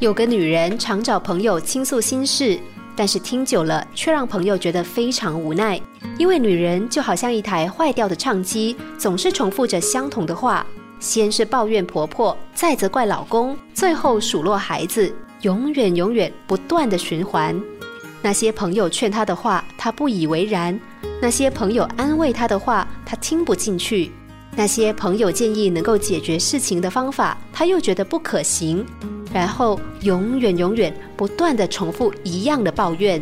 有个女人常找朋友倾诉心事，但是听久了却让朋友觉得非常无奈，因为女人就好像一台坏掉的唱机，总是重复着相同的话，先是抱怨婆婆，再责怪老公，最后数落孩子，永远永远不断的循环。那些朋友劝她的话，她不以为然；那些朋友安慰她的话，她听不进去；那些朋友建议能够解决事情的方法，她又觉得不可行。然后永远永远不断的重复一样的抱怨。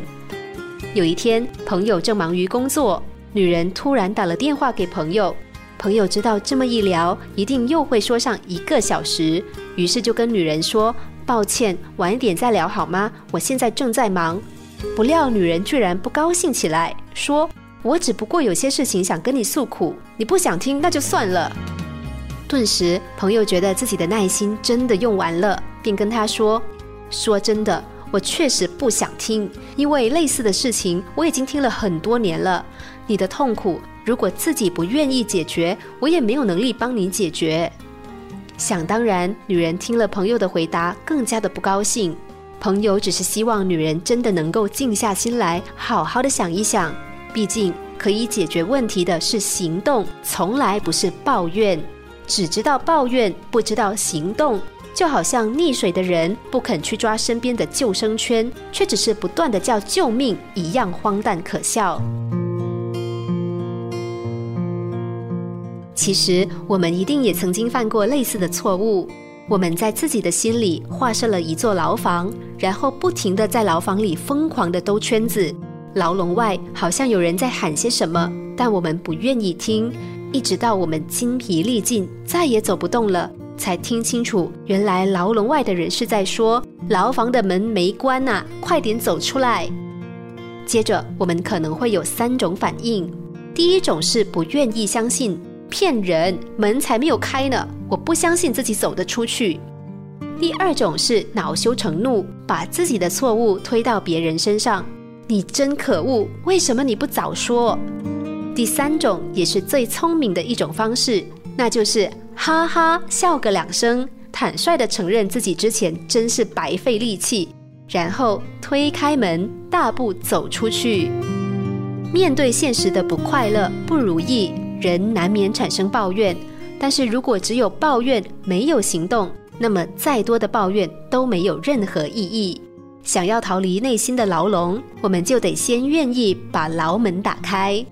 有一天，朋友正忙于工作，女人突然打了电话给朋友。朋友知道这么一聊，一定又会说上一个小时，于是就跟女人说：“抱歉，晚一点再聊好吗？我现在正在忙。”不料女人居然不高兴起来，说：“我只不过有些事情想跟你诉苦，你不想听那就算了。”顿时，朋友觉得自己的耐心真的用完了，并跟他说：“说真的，我确实不想听，因为类似的事情我已经听了很多年了。你的痛苦，如果自己不愿意解决，我也没有能力帮你解决。”想当然，女人听了朋友的回答，更加的不高兴。朋友只是希望女人真的能够静下心来，好好的想一想。毕竟可以解决问题的是行动，从来不是抱怨。只知道抱怨，不知道行动，就好像溺水的人不肯去抓身边的救生圈，却只是不断的叫救命一样荒诞可笑。其实我们一定也曾经犯过类似的错误。我们在自己的心里画设了一座牢房，然后不停的在牢房里疯狂的兜圈子。牢笼外好像有人在喊些什么，但我们不愿意听，一直到我们精疲力尽，再也走不动了，才听清楚，原来牢笼外的人是在说：“牢房的门没关呐，快点走出来。”接着我们可能会有三种反应：第一种是不愿意相信。骗人，门才没有开呢！我不相信自己走得出去。第二种是恼羞成怒，把自己的错误推到别人身上。你真可恶，为什么你不早说？第三种也是最聪明的一种方式，那就是哈哈笑个两声，坦率的承认自己之前真是白费力气，然后推开门，大步走出去。面对现实的不快乐、不如意。人难免产生抱怨，但是如果只有抱怨没有行动，那么再多的抱怨都没有任何意义。想要逃离内心的牢笼，我们就得先愿意把牢门打开。